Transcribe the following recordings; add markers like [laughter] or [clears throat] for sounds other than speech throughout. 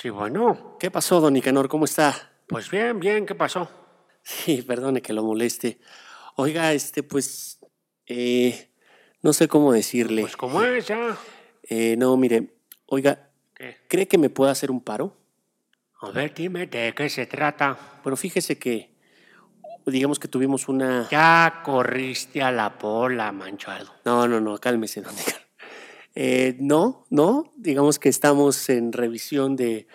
Sí, bueno. ¿Qué pasó, don Nicanor? ¿Cómo está? Pues bien, bien, ¿qué pasó? Sí, perdone que lo moleste. Oiga, este, pues, eh, no sé cómo decirle. Pues como es ya. Eh, no, mire, oiga, ¿Qué? ¿cree que me pueda hacer un paro? A ver, dime de qué se trata. Bueno, fíjese que, digamos que tuvimos una... Ya corriste a la pola, manchado. No, no, no, cálmese, don Nicanor. Eh, no, no, digamos que estamos en revisión de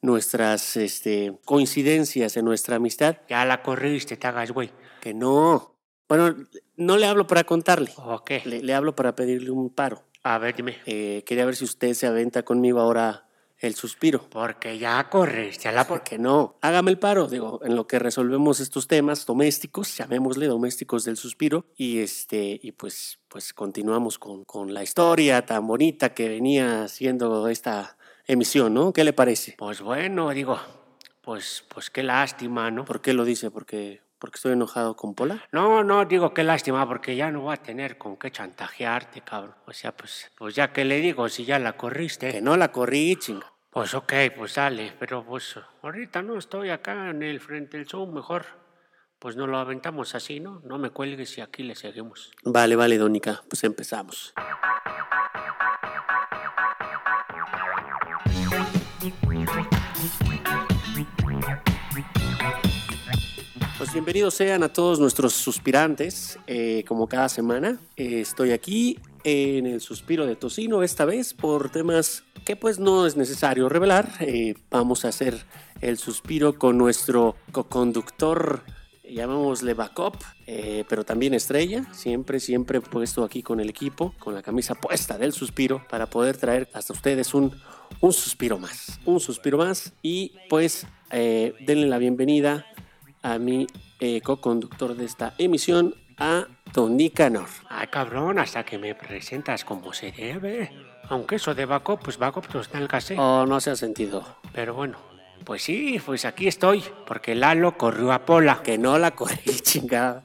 nuestras este, coincidencias en nuestra amistad. Ya la corriste, te hagas güey. Que no. Bueno, no le hablo para contarle, ¿O qué? le, le hablo para pedirle un paro. A ver, dime. Eh, quería ver si usted se aventa conmigo ahora el suspiro. Porque ya corriste a la. Porque no, hágame el paro, digo, en lo que resolvemos estos temas domésticos, llamémosle domésticos del suspiro, y este, y pues, pues continuamos con, con la historia tan bonita que venía siendo esta emisión, ¿no? ¿Qué le parece? Pues bueno, digo, pues, pues qué lástima, ¿no? ¿Por qué lo dice? ¿Porque, porque estoy enojado con Pola? No, no, digo qué lástima, porque ya no va a tener con qué chantajearte, cabrón. O sea, pues, pues ya que le digo, si ya la corriste. Que no la corrí, chinga. Pues ok, pues dale, pero pues ahorita no estoy acá en el frente del Zoom, mejor pues no lo aventamos así, ¿no? No me cuelgues y aquí le seguimos. Vale, vale, Dónica, pues empezamos. Pues bienvenidos sean a todos nuestros suspirantes, eh, como cada semana. Eh, estoy aquí en el suspiro de Tocino, esta vez por temas que pues no es necesario revelar. Eh, vamos a hacer el suspiro con nuestro co-conductor, llamémosle backup, pero también estrella, siempre, siempre puesto aquí con el equipo, con la camisa puesta del suspiro, para poder traer hasta ustedes un, un suspiro más, un suspiro más. Y pues denle la bienvenida a mi eh, co-conductor de esta emisión, a Don Nicanor. Ay, cabrón, hasta que me presentas como se debe. Aunque eso de backup, pues backup pues nalgas, ¿eh? Oh, no se ha sentido. Pero bueno, pues sí, pues aquí estoy, porque Lalo corrió a Pola. Que no la corrí, [laughs] chingada.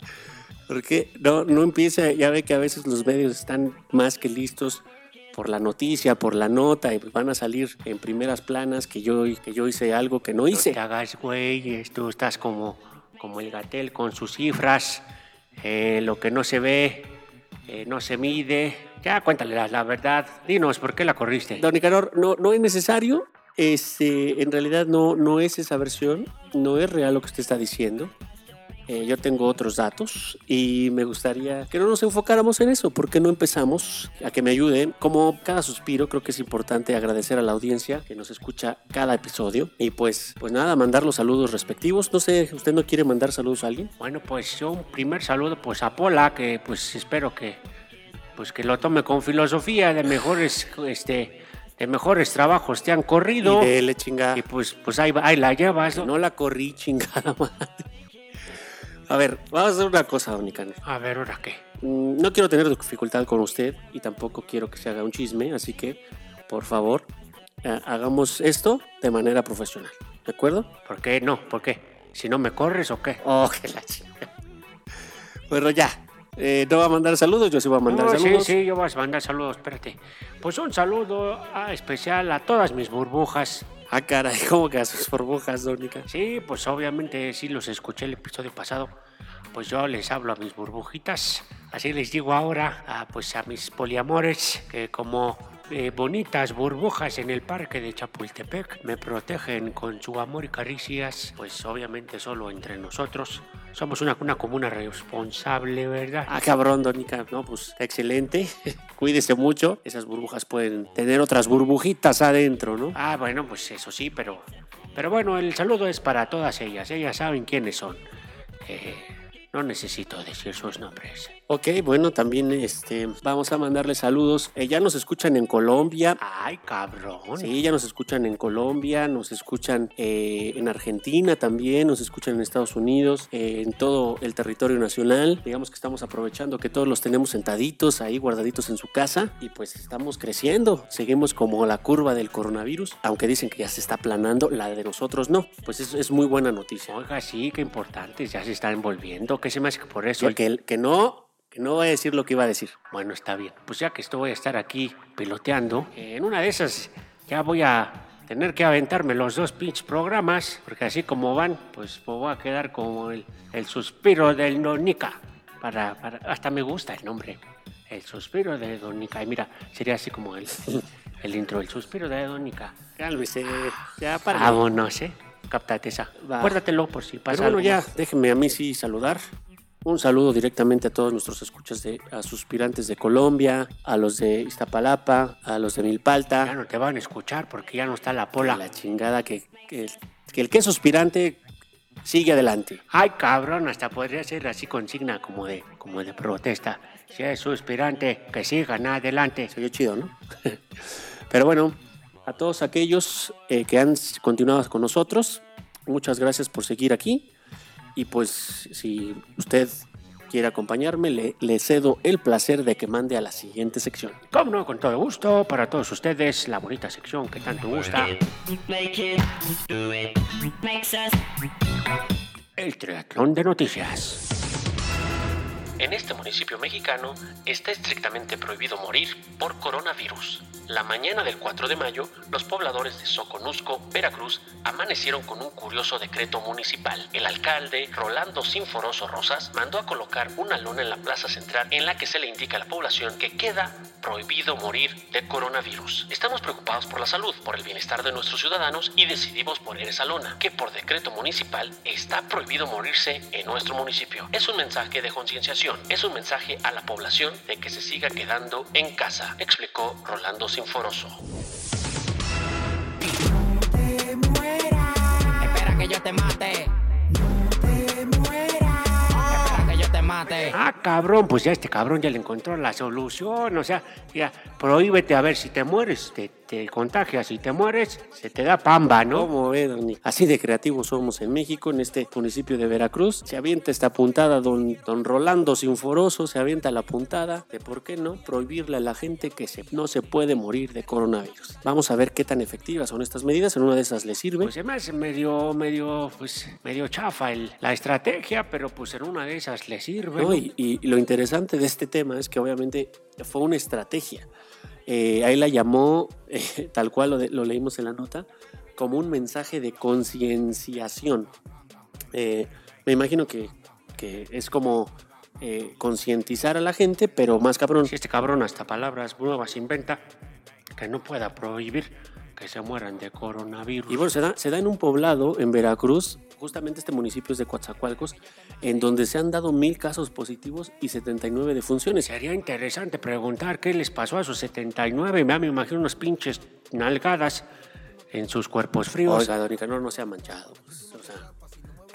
Porque no, no empieza, ya ve que a veces los medios están más que listos por la noticia, por la nota, y van a salir en primeras planas que yo, que yo hice algo que no No hice. te hagas, güey, tú estás como, como el gatel con sus cifras. eh, lo que no se ve, eh, no se mide. Ya, cuéntale la, la verdad. Dinos, ¿por qué la corriste? Don Nicanor, no, no es necesario. Este, en realidad no, no es esa versión, no es real lo que usted está diciendo. Eh, yo tengo otros datos y me gustaría que no nos enfocáramos en eso. ¿Por qué no empezamos a que me ayuden? Como cada suspiro, creo que es importante agradecer a la audiencia que nos escucha cada episodio. Y pues, pues nada, mandar los saludos respectivos. No sé, ¿usted no quiere mandar saludos a alguien? Bueno, pues yo un primer saludo pues a Pola, que pues espero que pues que lo tome con filosofía de mejores este de mejores trabajos te han corrido Y dele chingada. y pues pues ahí, ahí la llevas. ¿no? No la corrí, chingada madre. A ver, vamos a hacer una cosa, don. A ver, ¿ahora qué? Mm, No quiero tener dificultad con usted y tampoco quiero que se haga un chisme, así que, por favor, eh, hagamos esto de manera profesional. ¿De acuerdo? ¿Por qué no? ¿Por qué? ¿Si no me corres o qué? [laughs] Oh, que la chinga. Bueno, ya. Eh, no va a mandar saludos, yo sí voy a mandar No, sí, saludos. sí, yo voy a mandar saludos, espérate. Pues un saludo ah, especial a todas mis burbujas. Ah, caray, [laughs] ¿cómo que a sus burbujas, Dónica? Sí, pues obviamente sí los escuché el episodio pasado. Pues yo les hablo a mis burbujitas. Así les digo ahora, a, pues a mis poliamores, que como eh, bonitas burbujas en el parque de Chapultepec me protegen con su amor y caricias. Pues obviamente solo entre nosotros. Somos una, una comuna responsable, ¿verdad? Ah, cabrón, Dónica. No, pues excelente. [laughs] Cuídese mucho. Esas burbujas pueden tener otras burbujitas adentro, ¿no? Ah, bueno, pues eso sí, pero, pero bueno, el saludo es para todas ellas. Ellas saben quiénes son. Eh, no necesito decir sus nombres. Ok, bueno, también este, vamos a mandarle saludos. Eh, ya nos escuchan en Colombia. Ay, cabrón. Sí, ya nos escuchan en Colombia, nos escuchan eh, en Argentina también, nos escuchan en Estados Unidos, eh, en todo el territorio nacional. Digamos que estamos aprovechando que todos los tenemos sentaditos ahí, guardaditos en su casa y pues estamos creciendo. Seguimos como la curva del coronavirus, aunque dicen que ya se está aplanando, la de nosotros no. Pues es, es muy buena noticia. Oiga, sí, qué importante, ya se está envolviendo. ¿Qué se me hace que por eso? Que, que, que no, que no vaya a decir lo que iba a decir. Bueno, está bien. Pues ya que estoy a estar aquí piloteando, en una de esas ya voy a, tener que aventarme los dos pinches programas, porque así como van, pues me voy a quedar como el, el suspiro del Donica. Para, para, hasta me gusta el nombre. El suspiro de Donica. Y mira, sería así como el, el intro, el suspiro de Donica. Cálmese, ya para. Vámonos, ¿eh? Va. Acuérdatelo por si pasa Pero bueno, algo. ya, déjenme a mí sí saludar. Un saludo directamente a todos nuestros escuchas de a suspirantes de Colombia, a los de Iztapalapa, a los de Ya Milpalta. no te van a escuchar porque ya no está la pola. la chingada que, que, que el que es suspirante sigue adelante. Ay, cabrón, hasta podría ser así consigna como de, como de protesta. Si es suspirante, que sigan adelante. Se chido, ¿no? [laughs] Pero bueno, a todos aquellos eh, que han continuado con nosotros, muchas gracias por seguir aquí. Y pues si usted quiere acompañarme, le, le cedo el placer de que mande a la siguiente sección. Como no, con todo gusto, para todos ustedes, la bonita sección que tanto gusta, el triatlón de noticias. En este municipio mexicano está estrictamente prohibido morir por coronavirus. La mañana del 4 de mayo, los pobladores de Soconusco, Veracruz, amanecieron con un curioso decreto municipal. El alcalde, Rolando Sinforoso Rosas, mandó a colocar una lona en la plaza central en la que se le indica a la población que queda prohibido morir de coronavirus. Estamos preocupados por la salud, por el bienestar de nuestros ciudadanos y decidimos poner esa lona, que por decreto municipal está prohibido morirse en nuestro municipio. Es un mensaje de concienciación, es un mensaje a la población de que se siga quedando en casa, explicó Rolando Sinforoso. Espera que yo te mate. No te mueras. Espera que yo te mate. Ah, cabrón, pues ya este cabrón ya le encontró la solución. O sea, ya prohíbete a ver si te mueres, te, te contagias y te mueres, se te da pamba, ¿no? ¿Cómo ve, Doni? Así de creativos somos en México, en este municipio de Veracruz. Se avienta esta puntada, don, don Rolando Sinforoso, se avienta la puntada de por qué no prohibirle a la gente que se, no se puede morir de coronavirus. Vamos a ver qué tan efectivas son estas medidas. En una de esas le sirve. Pues se me hace medio, medio, pues, medio chafa el- la estrategia, pero pues en una de esas le sirve. ¿no? Y, y lo interesante de este tema es que obviamente fue una estrategia. Eh, ahí la llamó, [laughs] eh, tal cual lo, leímos en la nota, como un mensaje de concienciación. Eh, me imagino que, que es como eh, concientizar a la gente, pero más cabrón. Si este cabrón hasta palabras nuevas inventa, que no pueda prohibir que se mueran de coronavirus. Y bueno, se da, se da en un poblado en Veracruz, justamente este municipio es de Coatzacoalcos, en donde se han dado mil casos positivos y 79 defunciones. Sería interesante preguntar qué les pasó a sus 79. Me, me imagino unos pinches nalgadas en sus cuerpos fríos. Oiga, don Nicanor, no se ha manchado. pues, o sea,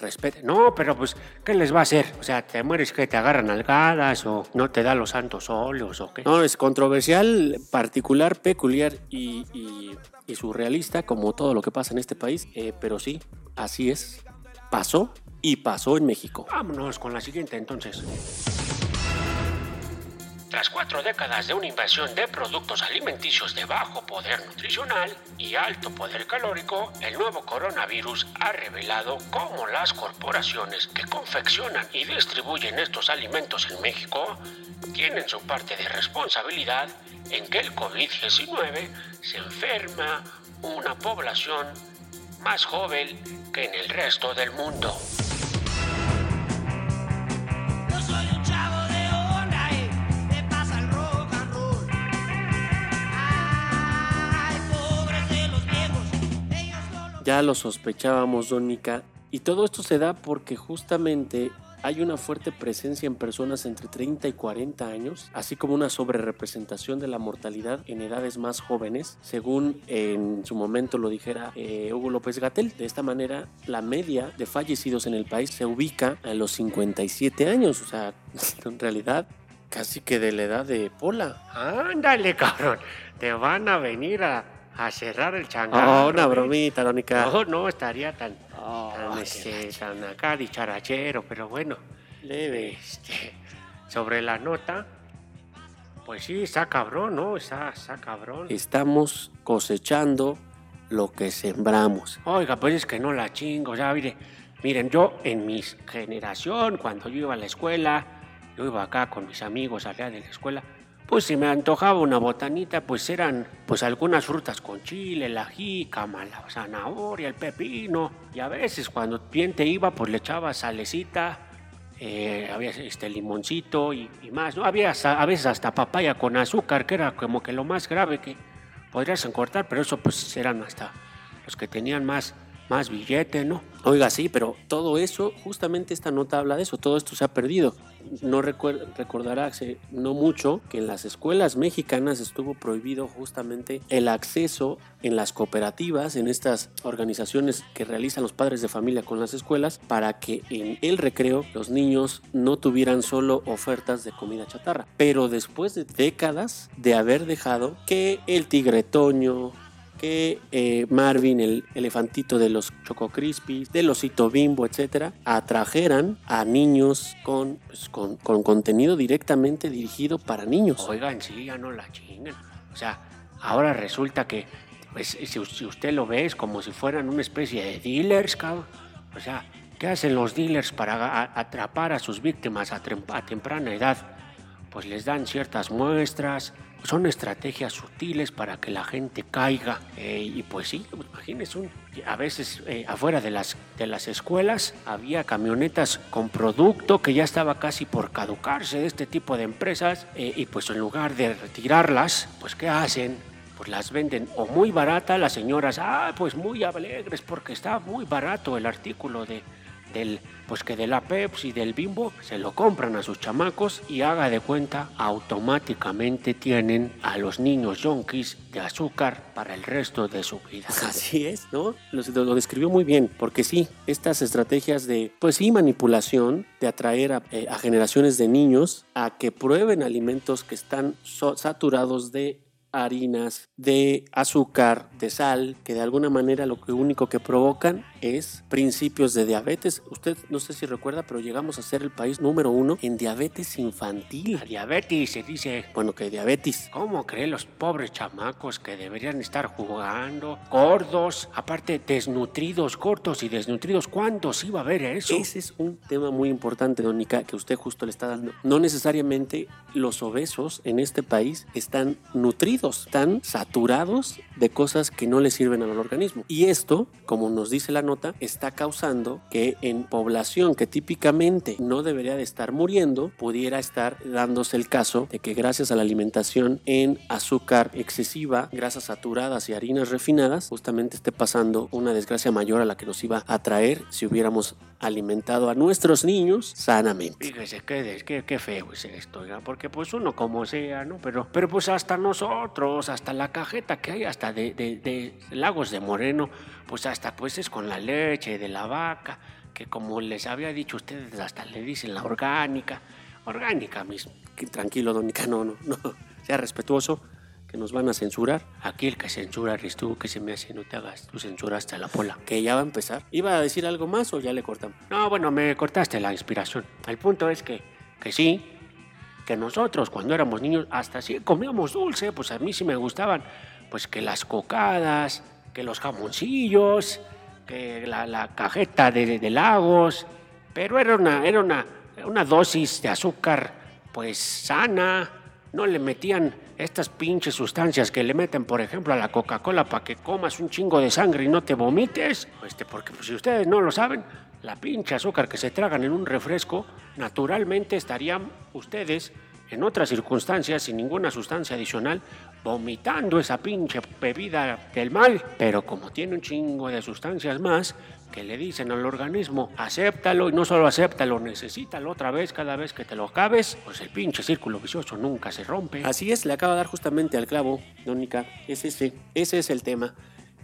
Respete. No, pero pues, ¿qué les va a hacer? O sea, ¿te mueres que te agarran nalgadas o no te da los santos óleos o qué? No, es controversial, particular, peculiar y, y- y surrealista, como todo lo que pasa en este país, eh, pero sí, así es. Pasó y pasó en México. Vámonos con la siguiente entonces. Tras cuatro décadas de una invasión de productos alimenticios de bajo poder nutricional y alto poder calórico, el nuevo coronavirus ha revelado cómo las corporaciones que confeccionan y distribuyen estos alimentos en México tienen su parte de responsabilidad en que el COVID-19 se enferma una población más joven que en el resto del mundo. Ya lo sospechábamos, Dónica, y todo esto se da porque justamente hay una fuerte presencia en personas entre 30 y 40 años, así como una sobrerepresentación de la mortalidad en edades más jóvenes, según en su momento lo dijera eh, Hugo López Gatel. De esta manera, la media de fallecidos en el país se ubica a los 57 años, o sea, [laughs] en realidad casi que de la edad de Pola. Ándale, cabrón. Te van a venir a, a cerrar el changarro. Oh, una bromita, Dónica. No, no estaría tan, Oh, tan, este, tan acá dicharachero, pero bueno. Leve. Este, sobre la nota, pues sí, está cabrón, ¿no? Está, está cabrón. Estamos cosechando lo que sembramos. Oiga, pues es que no la chingo, sea, mire, miren, yo en mi generación, cuando yo iba a la escuela, yo iba acá con mis amigos allá de la escuela, pues si me antojaba una botanita, pues eran pues algunas frutas con chile, la jícama, la zanahoria, el pepino. Y a veces cuando bien te iba, pues le echaba salecita, eh, había este limoncito y, más, ¿no? Había a veces hasta papaya con azúcar, que era como que lo más grave que podrías encortar, pero eso pues eran hasta los que tenían más, más billete, ¿no? Oiga, sí, pero todo eso, justamente esta nota habla de eso, todo esto se ha perdido. No recuer- recordará hace no mucho que en las escuelas mexicanas estuvo prohibido justamente el acceso en las cooperativas, en estas organizaciones que realizan los padres de familia con las escuelas, para que en el recreo los niños no tuvieran solo ofertas de comida chatarra. Pero después de décadas de haber dejado que el tigre-toño, que eh, Marvin, el elefantito de los Choco Crispies, del osito bimbo, etcétera, atrajeran a niños con, pues, con, con contenido directamente dirigido para niños. Oigan, sí, ya no la chingan. O sea, ahora resulta que, pues, si, si usted lo ve, es como si fueran una especie de dealers, cabrón. O sea, ¿qué hacen los dealers para atrapar a sus víctimas a, a temprana edad? Pues les dan ciertas muestras, son estrategias sutiles para que la gente caiga. Eh, y pues sí, imagínense, un, a veces eh, afuera de las, de las escuelas había camionetas con producto que ya estaba casi por caducarse de este tipo de empresas. eh, y pues en lugar de retirarlas, pues ¿qué hacen? Pues las venden o muy barata, las señoras, ah, pues muy alegres porque está muy barato el artículo de, del, pues que de la Pepsi, del Bimbo, se lo compran a sus chamacos y haga de cuenta, automáticamente tienen a los niños yonkis de azúcar para el resto de su vida. [laughs] Así es, ¿no? Lo, lo describió muy bien, porque sí, estas estrategias de, pues sí, manipulación, de atraer a, eh, generaciones de niños a que prueben alimentos que están saturados de harinas, de azúcar, de sal, que de alguna manera lo único que provocan es principios de diabetes. Usted no sé si recuerda, pero llegamos a ser el país número uno en diabetes infantil. La diabetes se dice, Bueno, que diabetes. ¿cómo creen los pobres chamacos que deberían estar jugando? Gordos, aparte desnutridos, cortos y desnutridos. ¿Cuántos iba a haber eso? Ese es un tema muy importante, Donica, que usted justo le está dando. No necesariamente los obesos en este país están nutridos, están saturados de cosas que no le sirven al organismo. Y esto, como nos dice la nota, está causando que en población que típicamente no debería de estar muriendo, pudiera estar dándose el caso de que gracias a la alimentación en azúcar excesiva, grasas saturadas y harinas refinadas, justamente esté pasando una desgracia mayor a la que nos iba a traer si hubiéramos alimentado a nuestros niños sanamente. Fíjese qué, qué, qué feo es esto, porque pues uno como sea, ¿no? Pero, pero pues hasta nosotros, hasta la cajeta que hay, hasta de, de- de Lagos de Moreno, pues hasta pues es con la leche de la vaca, que como les había dicho ustedes, hasta le dicen la orgánica, orgánica. Que tranquilo, Donica, no, no, no. [laughs] Sea respetuoso, que nos van a censurar, Aquí el que censura eres tú, que se me hace, no te hagas, tú censuraste a la pola. que ya va a empezar. ¿Iba a decir algo más o ya le cortamos? No, bueno, me cortaste la inspiración. El punto es que, que sí, que nosotros cuando éramos niños hasta sí comíamos dulce, pues a mí sí me gustaban, pues que las cocadas, que los jamoncillos, que la, cajeta de, de lagos, pero era una, era una, una dosis de azúcar pues sana, no le metían estas pinches sustancias que le meten, por ejemplo, a la Coca-Cola para que comas un chingo de sangre y no te vomites. Este, porque pues, si ustedes no lo saben, la pinche azúcar que se tragan en un refresco, naturalmente estarían ustedes en otras circunstancias, sin ninguna sustancia adicional, vomitando esa pinche bebida del mal. Pero como tiene un chingo de sustancias más, que le dicen al organismo, acéptalo y no solo acéptalo, necesítalo otra vez cada vez que te lo acabes, pues el pinche círculo vicioso nunca se rompe. Así es, le acaba de dar justamente al clavo, Donica. Es ese, ese es el tema.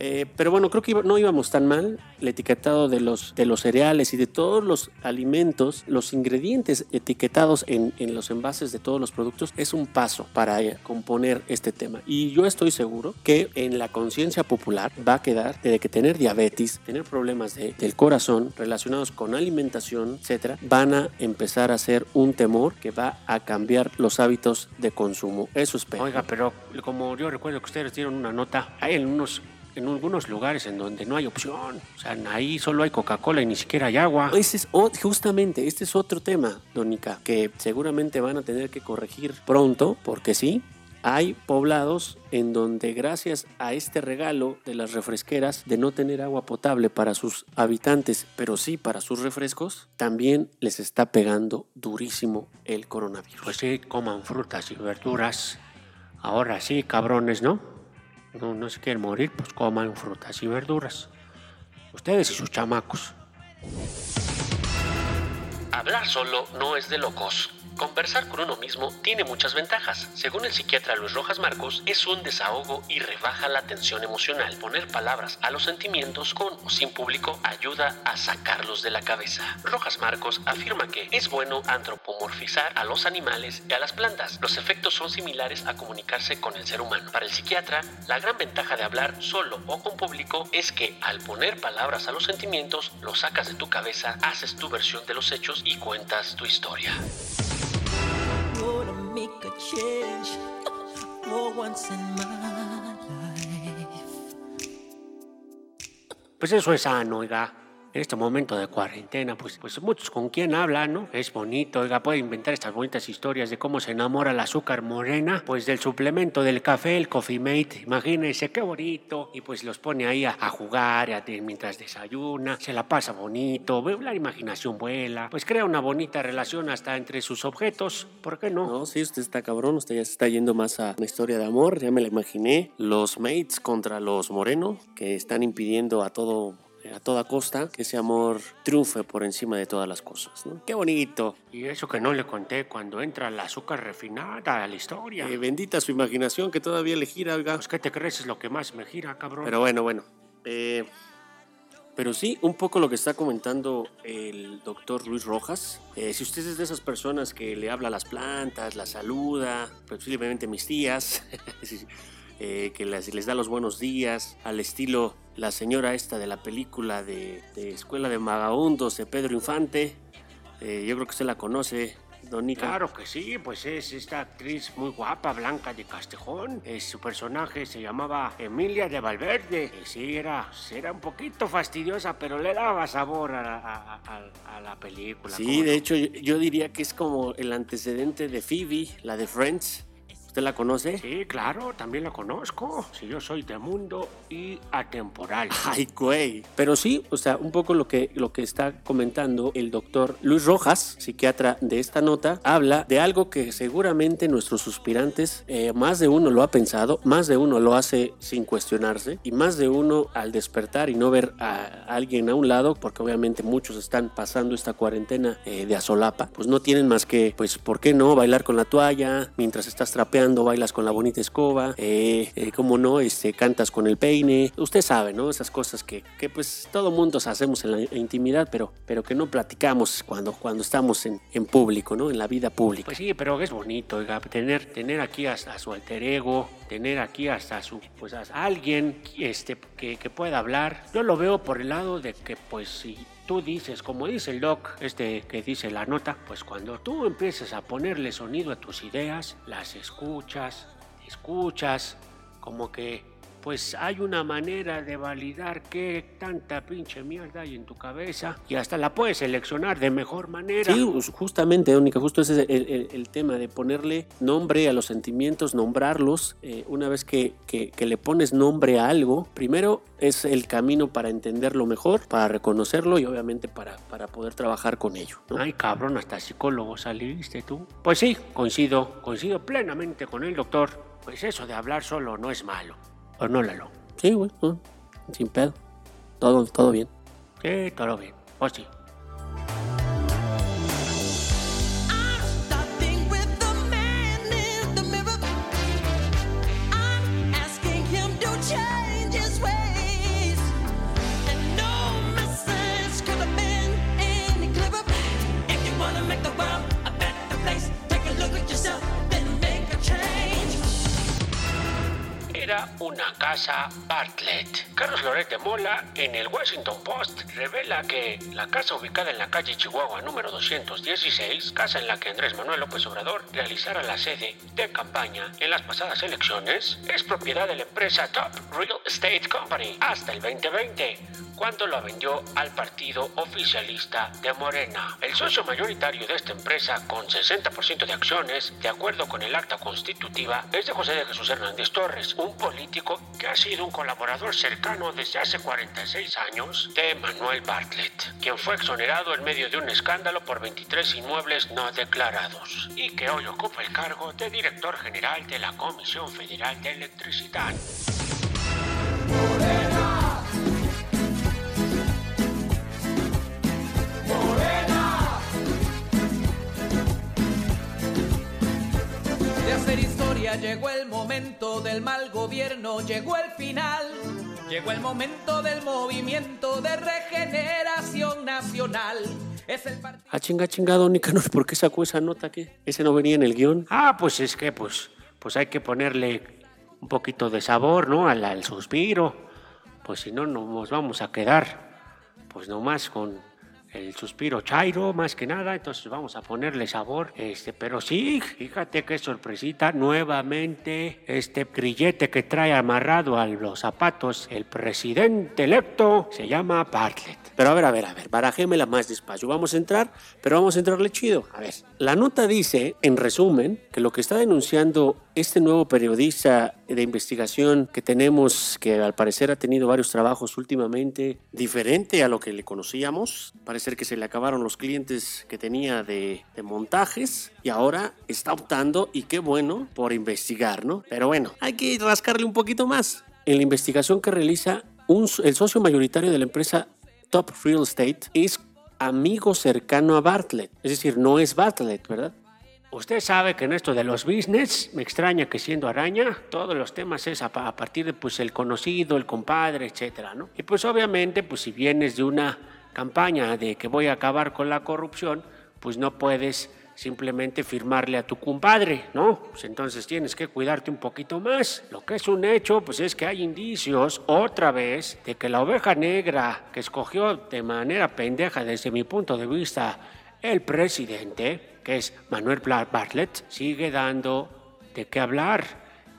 Eh, pero bueno, creo que no íbamos tan mal. El etiquetado de los, de los cereales y de todos los alimentos, los ingredientes etiquetados en, en los envases de todos los productos, es un paso para eh, componer este tema. Y yo estoy seguro que en la conciencia popular va a quedar de que tener diabetes, tener problemas de- del corazón relacionados con alimentación, etcétera, van a empezar a ser un temor que va a cambiar los hábitos de consumo. Eso espero. Oiga, pero como yo recuerdo que ustedes dieron una nota en unos en algunos lugares en donde no hay opción. O sea, ahí solo hay Coca-Cola y ni siquiera hay agua. Ese es justamente, este es otro tema, Donica, que seguramente van a tener que corregir pronto, porque sí, hay poblados en donde gracias a este regalo de las refresqueras de no tener agua potable para sus habitantes, pero sí para sus refrescos, también les está pegando durísimo el coronavirus. Pues sí, coman frutas y verduras. Ahora sí, cabrones, ¿no? No, no se quieren morir, pues coman frutas y verduras. Ustedes y sus chamacos. Hablar solo no es de locos. Conversar con uno mismo tiene muchas ventajas. Según el psiquiatra Luis Rojas Marcos, es un desahogo y rebaja la tensión emocional. Poner palabras a los sentimientos con o sin público ayuda a sacarlos de la cabeza. Rojas Marcos afirma que es bueno antropomorfizar a los animales y a las plantas. Los efectos son similares a comunicarse con el ser humano. Para el psiquiatra, la gran ventaja de hablar solo o con público es que al poner palabras a los sentimientos, los sacas de tu cabeza, haces tu versión de los hechos y cuentas tu historia. Make a change for once in my life. Pues eso es oiga. En este momento de cuarentena, pues, pues muchos con quien hablan, ¿no? Es bonito, oiga, puede inventar estas bonitas historias de cómo se enamora el azúcar morena, pues del suplemento del café, el Coffee Mate. Imagínense qué bonito. Y pues los pone ahí a, a jugar a- mientras desayuna, se la pasa bonito, la imaginación vuela, pues crea una bonita relación hasta entre sus objetos. ¿Por qué no? No, sí, usted está cabrón, usted ya se está yendo más a una historia de amor, ya me la imaginé. Los mates contra los Moreno, que están impidiendo a todo a toda costa que ese amor triunfe por encima de todas las cosas, ¿no? Qué bonito. Y eso que no le conté cuando entra el azúcar refinada a la historia. Eh, bendita su imaginación que todavía le gira, oiga. Pues, ¿qué te crees? Es lo que más me gira, cabrón. Pero bueno, bueno. Eh, pero sí, un poco lo que está comentando el doctor Luis Rojas. Eh, si usted es de esas personas que le habla a las plantas, las saluda, posiblemente mis tías, [laughs] eh, que les, les da los buenos días, al estilo la señora esta de la película de, de Escuela de Vagabundos de Pedro Infante. Eh, yo creo que usted la conoce, Donica. Claro que sí, pues es esta actriz muy guapa, Blanca de Castejón. Eh, su personaje se llamaba Emilia de Valverde. Eh, sí, era, era un poquito fastidiosa, pero le daba sabor a, la- a- a- a la película. Sí, ¿cómo de no? hecho yo, yo diría que es como el antecedente de Phoebe, la de Friends. ¿Usted la conoce? Sí, claro, también la conozco. Si yo soy de mundo y atemporal. Ay, güey. Pero sí, o sea, un poco lo que, lo que está comentando el doctor Luis Rojas, psiquiatra de esta nota, habla de algo que seguramente nuestros suspirantes, eh, más de uno lo ha pensado, más de uno lo hace sin cuestionarse, y más de uno al despertar y no ver a alguien a un lado, porque obviamente muchos están pasando esta cuarentena eh, de asolapa, pues no tienen más que, pues, ¿por qué no? Bailar con la toalla, mientras estás trapeando, bailas con la bonita escoba, eh, eh, ¿cómo no? Este, cantas con el peine, usted sabe, ¿no? Esas cosas que, que pues todo mundo hacemos en la intimidad, pero, pero que no platicamos cuando, cuando estamos en, en público, ¿no? En la vida pública. Pues sí, pero es bonito, oiga, tener, tener aquí hasta su alter ego, tener aquí hasta su, pues a alguien este, que, que pueda hablar. Yo lo veo por el lado de que, pues, si tú dices, como dice el doc, este que dice la nota, pues cuando tú empiezas a ponerle sonido a tus ideas, las escuchas, escuchas, como que pues hay una manera de validar qué tanta pinche mierda hay en tu cabeza y hasta la puedes seleccionar de mejor manera. Sí, justamente, Única, justo ese es el, el- el tema de ponerle nombre a los sentimientos, nombrarlos. Eh, una vez que, que- que le pones nombre a algo, primero es el camino para entenderlo mejor, para reconocerlo y obviamente para, para poder trabajar con ello. ¿no? Ay, cabrón, hasta psicólogo saliste tú. Pues sí, coincido, coincido plenamente con el doctor. Pues eso de hablar solo no es malo. ¿O no, Lalo? Sí, güey, sin pedo. Todo, todo bien. Sí, todo bien. Pues sí. Casa Bartlett. Carlos Loret de Mola en el Washington Post revela que la casa ubicada en la calle Chihuahua número 216, casa en la que Andrés Manuel López Obrador realizara la sede de campaña en las pasadas elecciones, es propiedad de la empresa Top Real Estate Company hasta el 2020 cuando lo vendió al partido oficialista de Morena. El socio mayoritario de esta empresa, con 60% de acciones, de acuerdo con el acta constitutiva, es de José de Jesús Hernández Torres, un político que ha sido un colaborador cercano desde hace 46 años de Manuel Bartlett, quien fue exonerado en medio de un escándalo por 23 inmuebles no declarados y que hoy ocupa el cargo de director general de la Comisión Federal de Electricidad. Hacer historia llegó el momento del mal gobierno, llegó el final. Llegó el momento del movimiento de regeneración nacional. Es el partido. Ah, chinga, chingado, Nicanor, ¿por qué sacó esa nota? ¿Qué? ¿Ese no venía en el guion? Ah, pues es que pues, pues hay que ponerle un poquito de sabor, ¿no? Al, al suspiro. Pues si no, nos vamos a quedar pues nomás con el suspiro chairo, más que nada. Entonces vamos a ponerle sabor. Este, pero sí, fíjate qué sorpresita. Nuevamente, este grillete que trae amarrado a los zapatos el presidente electo se llama Bartlett. Pero a ver, a ver, a ver, barajémela más despacio. Vamos a entrar, pero vamos a entrarle chido. A ver, la nota dice, en resumen, que lo que está denunciando este nuevo periodista de investigación que tenemos, que al parecer ha tenido varios trabajos últimamente, diferente a lo que le conocíamos, parece que se le acabaron los clientes que tenía de, de montajes y ahora está optando, y qué bueno, por investigar, ¿no? Pero bueno, hay que rascarle un poquito más. En la investigación que realiza un- el socio mayoritario de la empresa Top Real Estate es amigo cercano a Bartlett. Es decir, no es Bartlett, ¿verdad? Usted sabe que en esto de los business, me extraña que siendo araña, todos los temas es a, pa- a partir de pues el conocido, el compadre, etcétera, ¿no? Y pues obviamente, pues si vienes de una campaña de que voy a acabar con la corrupción, pues no puedes simplemente firmarle a tu compadre, ¿no? Pues entonces tienes que cuidarte un poquito más. Lo que es un hecho, pues es que hay indicios, otra vez, de que la oveja negra que escogió de manera pendeja desde mi punto de vista el presidente, que es Manuel Bartlett, sigue dando de qué hablar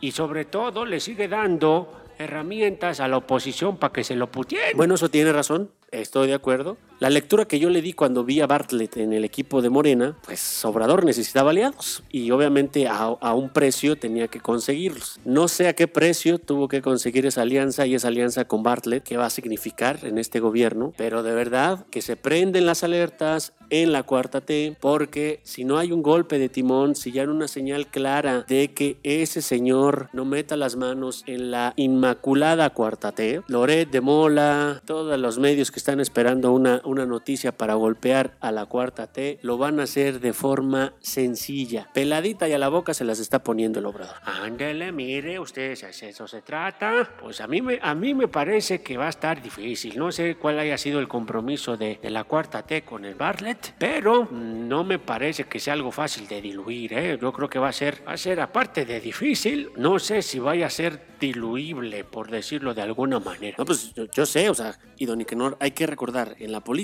y sobre todo le sigue dando herramientas a la oposición para que se lo putien. Bueno, eso tiene razón, estoy de acuerdo. La lectura que yo le di cuando vi a Bartlett en el equipo de Morena, pues Obrador necesitaba aliados y obviamente a, un precio tenía que conseguirlos. No sé a qué precio tuvo que conseguir esa alianza y esa alianza con Bartlett, qué va a significar en este gobierno, pero de verdad que se prenden las alertas en la cuarta T, porque si no hay un golpe de timón, si ya hay una señal clara de que ese señor no meta las manos en la inmaculada cuarta T, Loret de Mola, todos los medios que están esperando una, una noticia para golpear a la cuarta T, lo van a hacer de forma sencilla. Peladita y a la boca se las está poniendo el obrador. Ándele, mire, usted, si es eso se trata, pues a mí, me, a mí me parece que va a estar difícil. No sé cuál haya sido el compromiso de, de la cuarta T con el Bartlett, pero no me parece que sea algo fácil de diluir. ¿eh? Yo creo que va a ser, va a ser, aparte de difícil, no sé si vaya a ser diluible, por decirlo de alguna manera. No, pues yo, yo sé, o sea, y don Nicanor, hay que recordar, en la política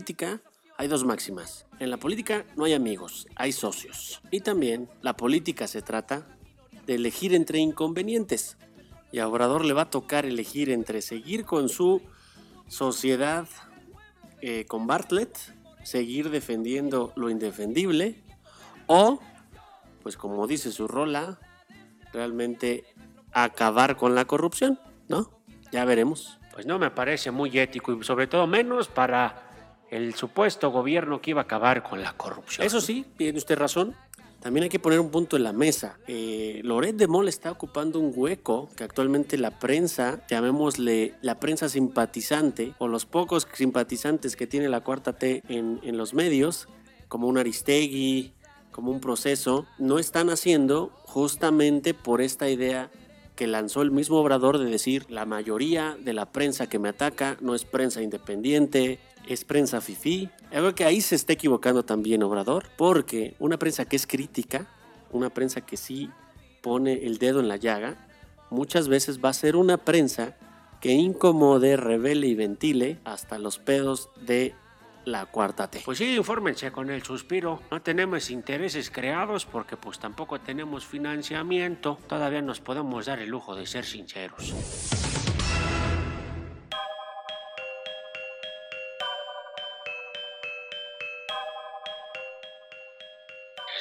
hay dos máximas. En la política no hay amigos, hay socios. Y también la política se trata de elegir entre inconvenientes. Y a Obrador le va a tocar elegir entre seguir con su sociedad eh, con Bartlett, seguir defendiendo lo indefendible, o, pues como dice su rola, realmente acabar con la corrupción, ¿no? Ya veremos. Pues no me parece muy ético y sobre todo menos para el supuesto gobierno que iba a acabar con la corrupción. Eso sí, tiene usted razón. También hay que poner un punto en la mesa. Eh, Loret de Mola está ocupando un hueco que actualmente la prensa, llamémosle la prensa simpatizante, o los pocos simpatizantes que tiene la cuarta T en, en los medios, como un Aristegui, como un proceso, no están haciendo justamente por esta idea que lanzó el mismo Obrador de decir la mayoría de la prensa que me ataca no es prensa independiente, es prensa fifí. Creo que ahí se está equivocando también Obrador, porque una prensa que es crítica, una prensa que sí pone el dedo en la llaga, muchas veces va a ser una prensa que incomode, revele y ventile hasta los pedos de la cuarta T. Pues sí, infórmense con el suspiro. No tenemos intereses creados porque pues tampoco tenemos financiamiento. Todavía nos podemos dar el lujo de ser sinceros.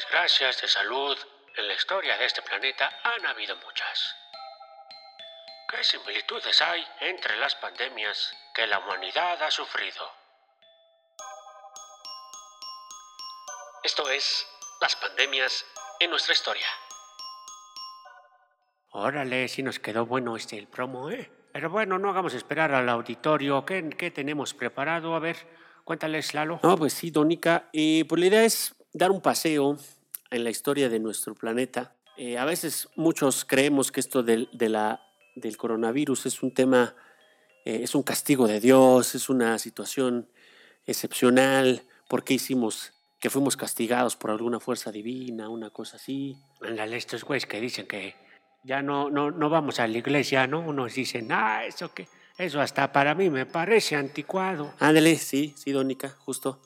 Desgracias de salud en la historia de este planeta han habido muchas. ¿Qué similitudes hay entre las pandemias que la humanidad ha sufrido? Esto es las pandemias en nuestra historia. Órale, sí nos quedó bueno este el promo, ¿eh? Pero bueno, no hagamos esperar al auditorio. ¿Qué, qué tenemos preparado? A ver, cuéntales, Lalo. No, pues sí, Dónica. Eh, pues la idea es dar un paseo en la historia de nuestro planeta. Eh, a veces muchos creemos que esto del, de la, del coronavirus es un tema, eh, es un castigo de Dios, es una situación excepcional. ¿Por qué hicimos que fuimos castigados por alguna fuerza divina, una cosa así? Ándale, estos güeyes que dicen que ya no, no, no vamos a la iglesia, ¿no? Unos dicen, ah, eso que, eso hasta para mí me parece anticuado. Ándale, sí, sí, Dónica, justo.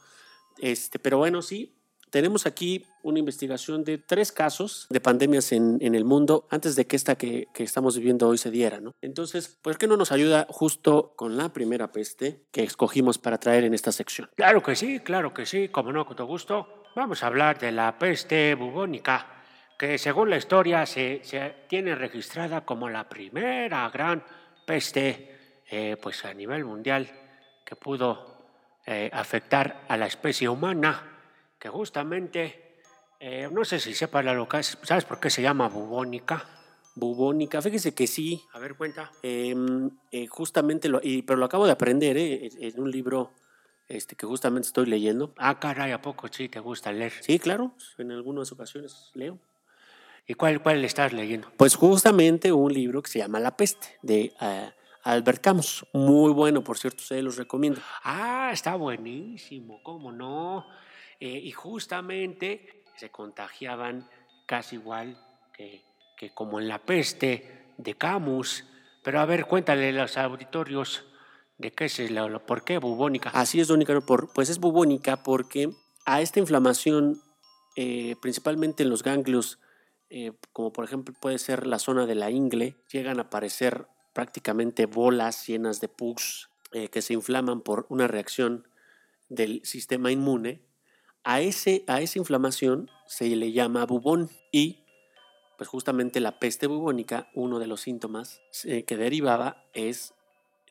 Este, pero bueno, sí, tenemos aquí una investigación de tres casos de pandemias en, el mundo antes de que esta que, estamos viviendo hoy se diera, ¿no? Entonces, ¿por qué no nos ayuda justo con la primera peste que escogimos para traer en esta sección? Claro que sí, claro que sí, como no, con todo gusto. Vamos a hablar de la peste bubónica, que según la historia se, se tiene registrada como la primera gran peste eh, pues a nivel mundial que pudo eh, afectar a la especie humana, que justamente, eh, no sé si sepa la local, ¿sabes por qué se llama bubónica? Bubónica, fíjese que sí, A ver, cuenta. em, eh, justamente, lo, y, pero lo acabo de aprender ¿eh? en, en un libro este, que justamente estoy leyendo. Ah, caray, ¿a poco sí te gusta leer? Sí, claro, en algunas ocasiones leo. ¿Y cuál, cuál estás leyendo? Pues justamente un libro que se llama La peste, de Albert Camus. Muy bueno, por cierto, se los recomiendo. Ah, está buenísimo, ¿cómo no? Eh, y justamente se contagiaban casi igual que, que como en la peste de Camus. Pero a ver, cuéntale a los auditorios de qué es lo- por qué bubónica. Así es, don por, pues es bubónica porque a esta inflamación, eh, principalmente en los ganglios, eh, como por ejemplo puede ser la zona de la ingle, llegan a aparecer prácticamente bolas llenas de pus eh, que se inflaman por una reacción del sistema inmune. A, ese, a esa inflamación se le llama bubón y pues justamente la peste bubónica, uno de los síntomas eh, que derivaba es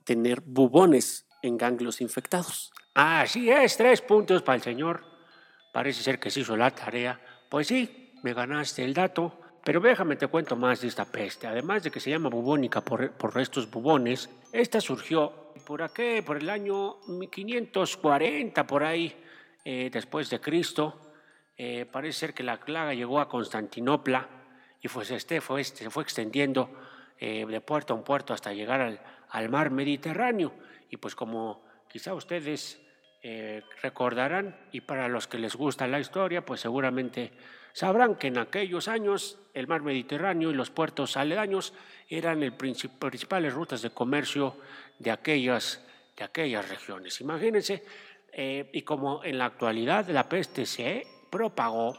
tener bubones en ganglios infectados. Así es, tres puntos para el señor. Parece ser que se hizo la tarea. Pues sí, me ganaste el dato. Pero déjame te cuento más de esta peste. Además de que se llama bubónica por, por estos bubones, esta surgió por aquí, por el año 1540, por ahí, eh, después de Cristo. Eh, parece ser que la plaga llegó a Constantinopla y pues este fue, se fue extendiendo eh, de puerto en puerto hasta llegar al, mar Mediterráneo. Y pues como quizá ustedes recordarán, y para los que les gusta la historia, pues seguramente sabrán que en aquellos años el mar Mediterráneo y los puertos aledaños eran princip- principales rutas de comercio de aquellas, de aquellas regiones. Imagínense, eh, y como en la actualidad la peste se propagó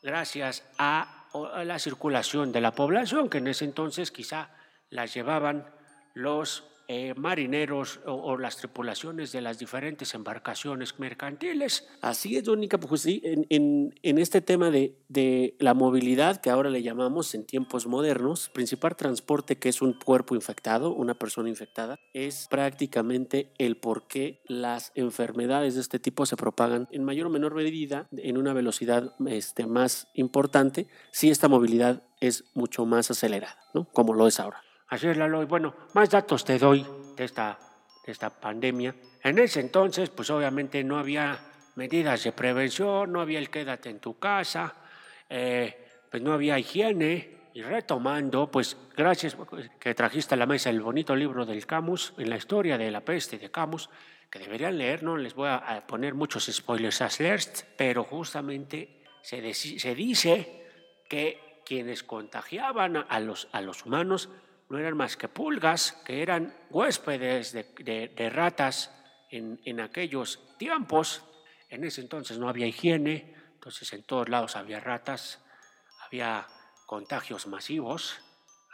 gracias a, a la circulación de la población, que en ese entonces quizá las llevaban los eh, marineros o, o las tripulaciones de las diferentes embarcaciones mercantiles. Así es, Donica, pues sí, en, en- en este tema de, de la movilidad, que ahora le llamamos en tiempos modernos, principal transporte que es un cuerpo infectado, una persona infectada, es prácticamente el por qué las enfermedades de este tipo se propagan en mayor o menor medida, en una velocidad este, más importante, si esta movilidad es mucho más acelerada, ¿no? Como lo es ahora. Así es, Lalo. Y bueno, más datos te doy de esta, de esta pandemia. En ese entonces, pues obviamente no había medidas de prevención, no había el quédate en tu casa, eh, pues no había higiene. Y retomando, pues gracias que trajiste a la mesa el bonito libro del Camus, en la historia de la peste de Camus, que deberían leer, no les voy a a poner muchos spoilers alert, pero justamente se, se dice que quienes contagiaban a los, a los humanos no eran más que pulgas, que eran huéspedes de, de- de ratas en, en aquellos tiempos. En ese entonces no había higiene, entonces en todos lados había ratas, había contagios masivos.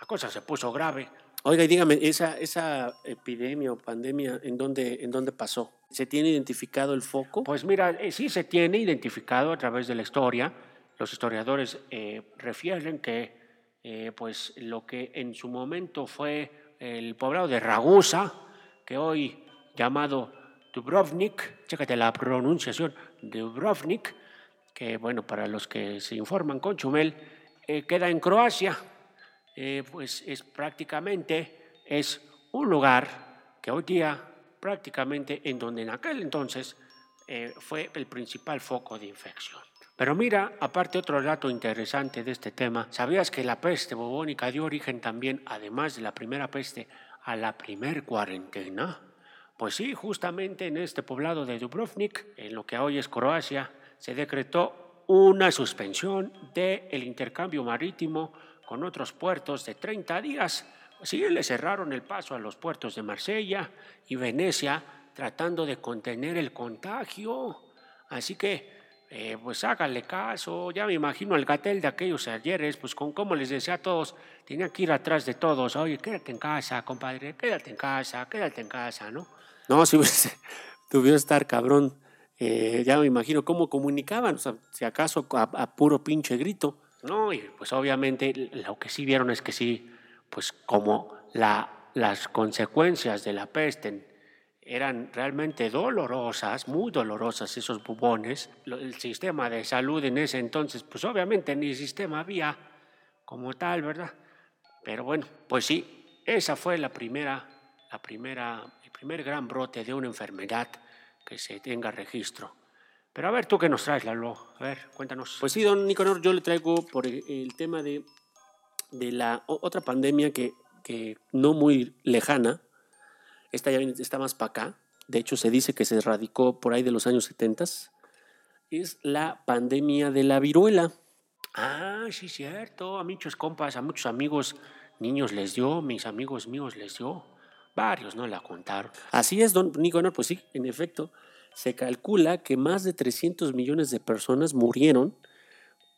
La cosa se puso grave. Oiga, y dígame, esa, esa epidemia o pandemia, ¿en dónde, ¿en dónde pasó? ¿Se tiene identificado el foco? Pues mira, eh, sí se tiene identificado a través de la historia. Los historiadores eh, refieren que eh, pues lo que en su momento fue el poblado de Ragusa, que hoy llamado Dubrovnik, chécate la pronunciación, Dubrovnik, que bueno, para los que se informan con Chumel, eh, queda en Croacia. Eh, pues es prácticamente es un lugar que hoy día prácticamente en donde en aquel entonces fue el principal foco de infección. Pero mira, aparte otro dato interesante de este tema, ¿sabías que la peste bubónica dio origen también, además de la primera peste, a la primer cuarentena? Pues sí, justamente en este poblado de Dubrovnik, en lo que hoy es Croacia, se decretó una suspensión del intercambio marítimo con otros puertos de 30 días. Sí, le cerraron el paso a los puertos de Marsella y Venecia tratando de contener el contagio. Así que, eh, pues háganle caso. Ya me imagino el gatel de aquellos ayeres, pues con cómo les decía a todos, tenía que ir atrás de todos. Oye, quédate en casa, compadre, quédate en casa, quédate en casa, ¿no? No, si hubiese, [laughs] debió estar cabrón. Eh, ya me imagino cómo comunicaban, si acaso a, puro pinche grito. No, y pues obviamente lo que sí vieron es que sí, pues como la, las consecuencias de la peste eran realmente dolorosas, muy dolorosas esos bubones, el sistema de salud en ese entonces, pues obviamente ni sistema había como tal, ¿verdad? Pero bueno, pues sí, esa fue la primera, la primera, el primer gran brote de una enfermedad que se tenga registro. Pero a ver, tú qué nos traes, Lalo, a ver, cuéntanos. Pues sí, don Nicanor, yo le traigo por el, el tema de, de la otra pandemia que, que no muy lejana, esta ya está más para acá, de hecho se dice que se erradicó por ahí de los años 70, es la pandemia de la viruela. Ah, sí, cierto. A muchos compas, a muchos amigos niños les dio, mis amigos míos les dio. Varios no la contaron. Así es, don Nicanor, pues sí, en efecto, se calcula que más de 300 millones de personas murieron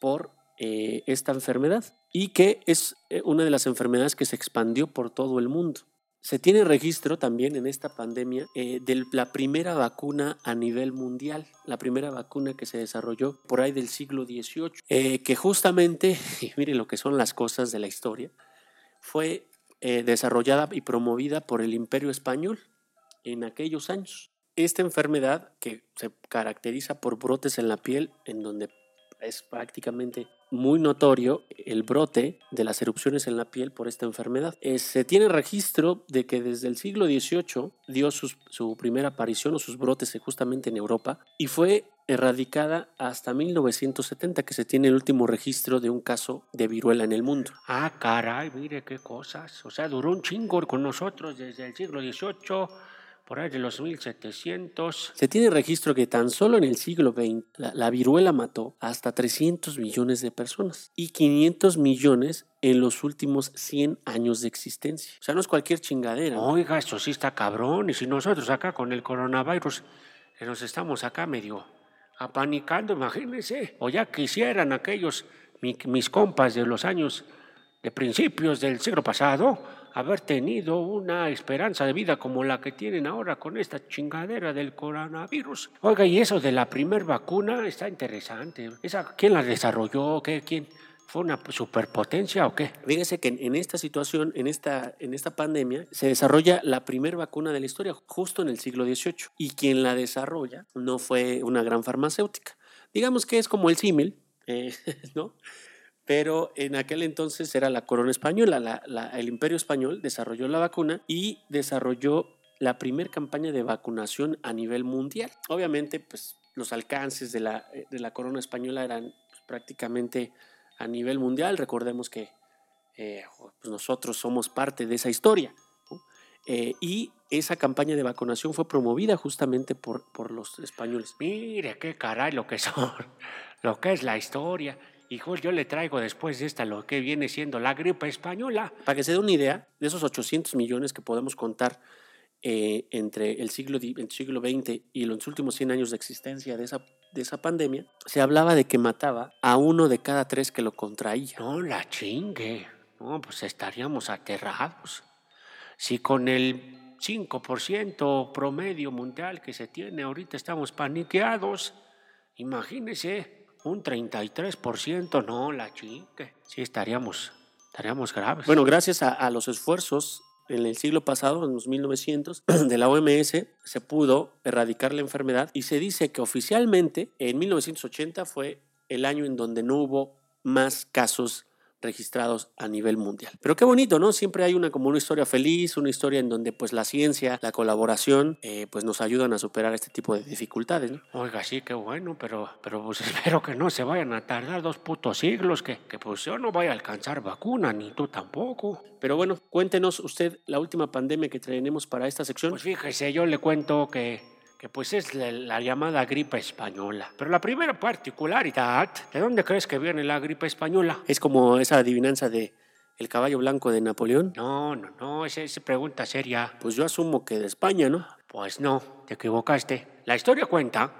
por eh, esta enfermedad y que es eh, una de las enfermedades que se expandió por todo el mundo. Se tiene registro también en esta pandemia eh, de la primera vacuna a nivel mundial, la primera vacuna que se desarrolló por ahí del siglo XVIII, eh, que justamente, [laughs] y miren lo que son las cosas de la historia, fue eh, desarrollada y promovida por el Imperio Español en aquellos años. Esta enfermedad que se caracteriza por brotes en la piel, en donde es prácticamente muy notorio el brote de las erupciones en la piel por esta enfermedad. Eh, se tiene registro de que desde el siglo XVIII dio su primera aparición o sus brotes justamente en Europa y fue erradicada hasta 1970 que se tiene el último registro de un caso de viruela en el mundo. Ah, caray, mire qué cosas. O sea, duró un chingo con nosotros desde el siglo XVIII, por ahí de los 1700. Se tiene registro que tan solo en el siglo XX la, la viruela mató hasta 300 millones de personas y 500 millones en los últimos 100 años de existencia. O sea, no es cualquier chingadera. Oiga, esto sí está cabrón. Y si nosotros acá con el coronavirus nos estamos acá medio apanicando, imagínense. O ya quisieran aquellos mi- mis compas de los años de principios del siglo pasado haber tenido una esperanza de vida como la que tienen ahora con esta chingadera del coronavirus. Oiga, y eso de la primer vacuna está interesante. ¿Esa, ¿Quién la desarrolló? ¿Qué, ¿Quién? ¿Fue una superpotencia o qué? Fíjese que en, esta situación, en esta, en esta pandemia, se desarrolla la primera vacuna de la historia justo en el siglo XVIII. Y quien la desarrolla no fue una gran farmacéutica. Digamos que es como el símil, eh, [laughs] ¿no? Pero en aquel entonces era la corona española, la- la- el imperio español desarrolló la vacuna y desarrolló la primera campaña de vacunación a nivel mundial. Obviamente, pues los alcances de la, eh, corona española eran pues, prácticamente a nivel mundial. Recordemos que eh, pues nosotros somos parte de esa historia. ¿no? Eh, y esa campaña de vacunación fue promovida justamente por, por los españoles. Mire qué caray lo que son, [laughs] lo que es la historia. Hijo, yo le traigo después de esta lo que viene siendo la gripe española. Para que se dé una idea, de esos 800 millones que podemos contar eh, entre el siglo, el siglo XX y los últimos 100 años de existencia de esa, de esa pandemia, se hablaba de que mataba a uno de cada tres que lo contraía. No la chingue. No, pues estaríamos aterrados. Si con el 5% promedio mundial que se tiene ahorita estamos paniqueados, imagínese un 33%, no la chingue. Sí, estaríamos, estaríamos graves. Bueno, gracias a, a los esfuerzos en el siglo pasado, en los 1900, [clears throat] de la OMS, se pudo erradicar la enfermedad y se dice que oficialmente en 1980 fue el año en donde no hubo más casos registrados a nivel mundial. Pero qué bonito, ¿no? Siempre hay una como una historia feliz, una historia en donde pues la ciencia, la colaboración, eh, pues nos ayudan a superar este tipo de dificultades, ¿no? Oiga, sí, qué bueno, pero, pero pues [laughs] espero que no se vayan a tardar dos putos siglos, que, que pues yo no vaya a alcanzar vacuna, ni tú tampoco. Pero bueno, cuéntenos usted la última pandemia que tenemos para esta sección. Pues fíjese, yo le cuento que, que pues es la, la llamada gripe española. Pero la primera particularidad, ¿de dónde crees que viene la gripe española? Es como esa adivinanza de el caballo blanco de Napoleón. No, no, no, esa es pregunta seria. Pues yo asumo que de España, ¿no? Pues no, te equivocaste. La historia cuenta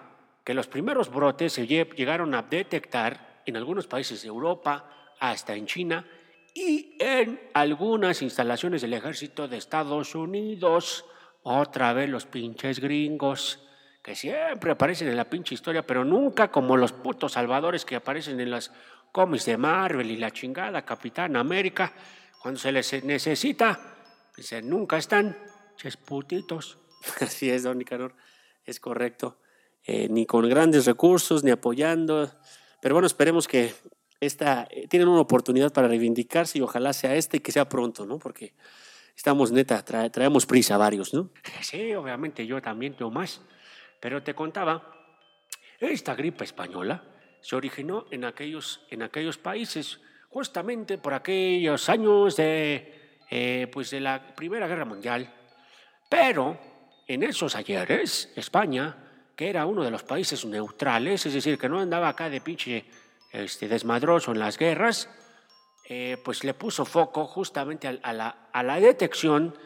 que los primeros brotes se lle- llegaron a detectar en algunos países de Europa, hasta en China y en algunas instalaciones del ejército de Estados Unidos. Otra vez los pinches gringos, que siempre aparecen en la pinche historia, pero nunca como los putos salvadores que aparecen en las cómics de Marvel y la chingada Capitán América. Cuando se les necesita, pues, nunca están, ches putitos. [laughs] Así es, don Nicanor, es correcto. Eh, ni con grandes recursos, ni apoyando. Pero bueno, esperemos que esta, eh, tienen una oportunidad para reivindicarse y ojalá sea esta y que sea pronto, ¿no? Porque estamos neta, trae- traemos prisa varios, ¿no? Sí, obviamente yo también tengo más. Pero te contaba, esta gripe española se originó en aquellos, en aquellos países, justamente por aquellos años de, eh, pues de la Primera Guerra Mundial. Pero en esos ayeres, España, que era uno de los países neutrales, es decir, que no andaba acá de pinche este, desmadroso en las guerras, eh, pues le puso foco justamente a, la, a la detección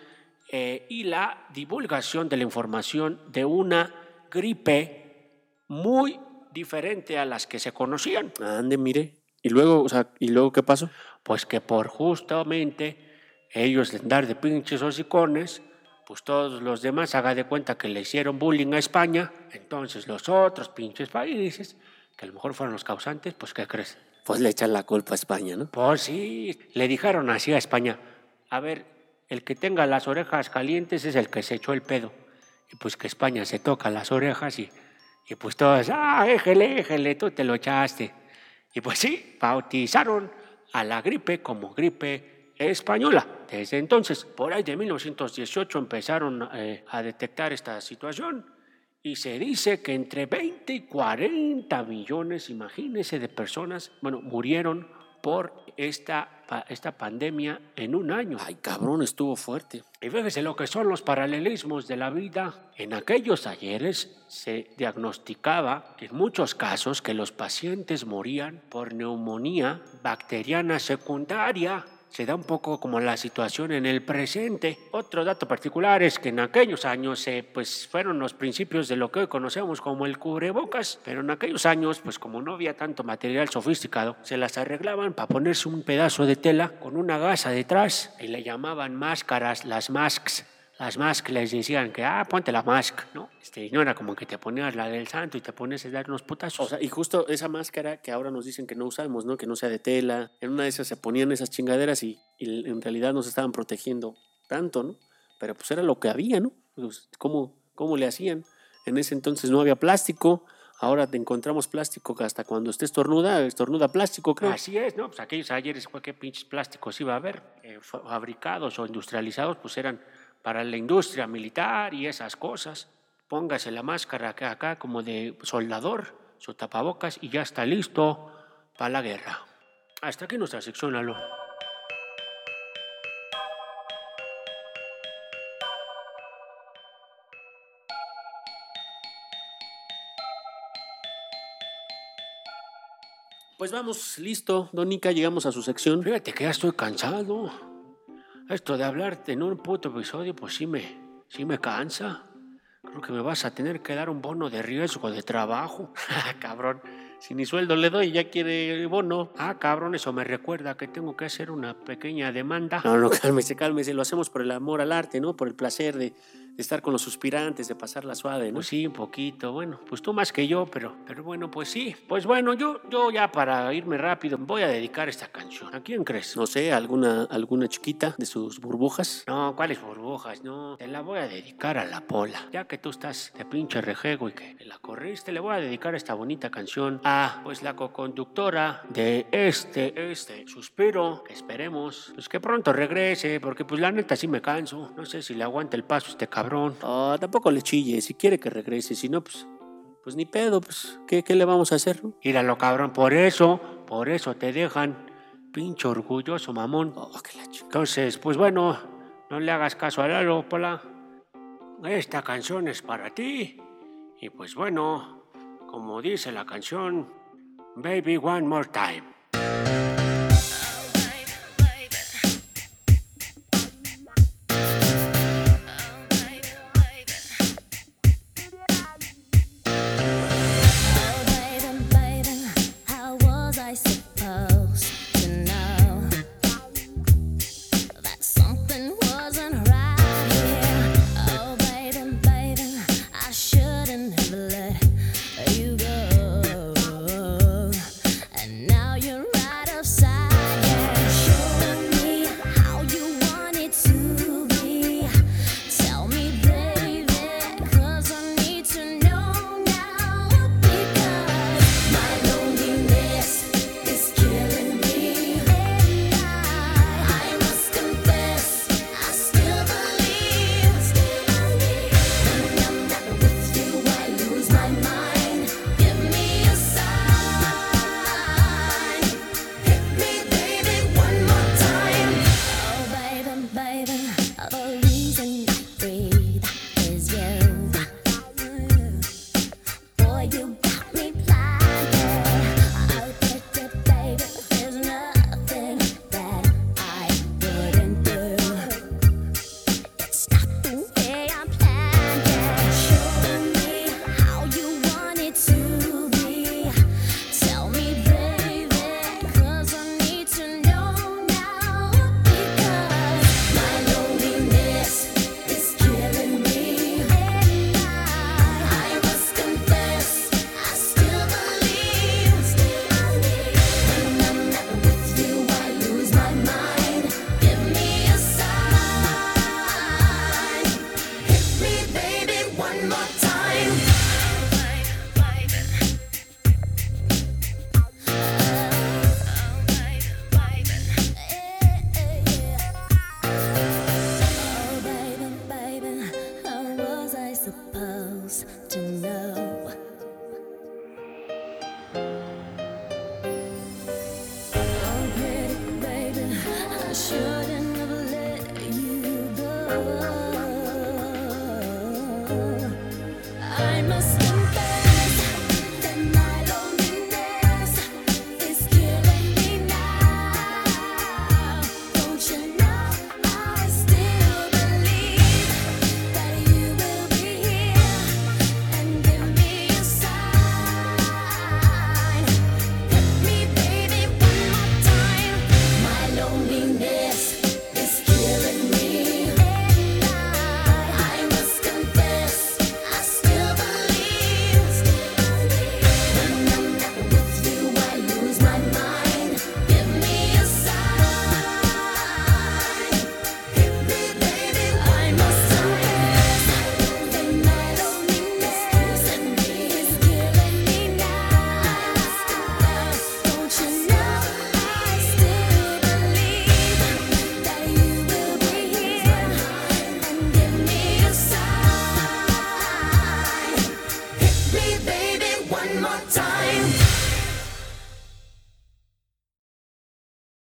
eh, y la divulgación de la información de una gripe muy diferente a las que se conocían. Ande, mire. Y luego, o sea, ¿y luego qué pasó? Pues que por justamente ellos andar de pinches hocicones, pues todos los demás haga de cuenta que le hicieron bullying a España, entonces los otros pinches países, que a lo mejor fueron los causantes, pues ¿qué crees? Pues le echan la culpa a España, ¿no? Pues sí, le dijeron así a España, a ver, el que tenga las orejas calientes es el que se echó el pedo. Y pues que España se toca las orejas y, y pues todos, ah, éjele, éjele, tú te lo echaste. Y pues sí, bautizaron a la gripe como gripe española. Desde entonces, por ahí de 1918 empezaron eh, a detectar esta situación y se dice que entre 20 y 40 millones, imagínense, de personas, bueno, murieron por esta, esta pandemia en un año. Ay, cabrón, estuvo fuerte. Y fíjese lo que son los paralelismos de la vida. En aquellos ayeres se diagnosticaba en muchos casos que los pacientes morían por neumonía bacteriana secundaria. Se da un poco como la situación en el presente. Otro dato particular es que en aquellos años eh, pues fueron los principios de lo que hoy conocemos como el cubrebocas, pero en aquellos años pues como no había tanto material sofisticado, se las arreglaban para ponerse un pedazo de tela con una gasa detrás y le llamaban máscaras, las masks. Las masks les decían que, ah, ponte la mask, ¿no? Este, y no era como que te ponías la del santo y te pones a dar unos putazos. O sea, y justo esa máscara que ahora nos dicen que no usamos, ¿no? Que no sea de tela. En una de esas se ponían esas chingaderas y, y en realidad no se estaban protegiendo tanto, ¿no? Pero pues era lo que había, ¿no? Pues, ¿cómo, ¿Cómo le hacían? En ese entonces no había plástico. Ahora te encontramos plástico que hasta cuando estés estornuda, estornuda plástico, creo. Así es, ¿no? Pues aquellos ayeres, qué pinches plásticos iba a haber, eh, fa- fabricados o industrializados, pues eran para la industria militar y esas cosas. Póngase la máscara acá, acá como de soldador, su tapabocas y ya está listo para la guerra. Hasta aquí nuestra sección, Lalo. Pues vamos, listo. Donica, llegamos a su sección. Fíjate que ya estoy cansado. Esto de hablarte en un puto episodio, pues sí me, sí me cansa. Creo que me vas a tener que dar un bono de riesgo de trabajo. [laughs] Ah, cabrón, si ni sueldo le doy, ya quiere bono. Ah, cabrón, eso me recuerda que tengo que hacer una pequeña demanda. No, no, [laughs] cálmese, cálmese. Lo hacemos por el amor al arte, ¿no? Por el placer de, de estar con los suspirantes, de pasarla suave, ¿no? Pues sí, un poquito. Bueno, pues tú más que yo, pero, pero bueno, pues sí. Pues bueno, yo, yo ya para irme rápido voy a dedicar esta canción. ¿A quién crees? No sé, alguna, alguna chiquita de sus burbujas. No, ¿cuáles burbujas? No, te la voy a dedicar a la pola. Ya que tú estás de pinche rejego y que la corriste, le voy a dedicar esta bonita canción a, pues, la coconductora de este, este suspiro, esperemos, pues que pronto regrese, porque pues la neta sí me canso. No sé si le aguanta el paso este cabrón. Ah, tampoco le chille, si quiere que regrese, si no, pues, pues ni pedo, pues, ¿qué, qué le vamos a hacer, no? Míralo, cabrón, por eso, por eso te dejan, pinche orgulloso mamón. Oh, que la Entonces, pues bueno, no le hagas caso a Lalo, Pola. Esta canción es para ti. Y pues bueno, como dice la canción, Baby One More Time. To know?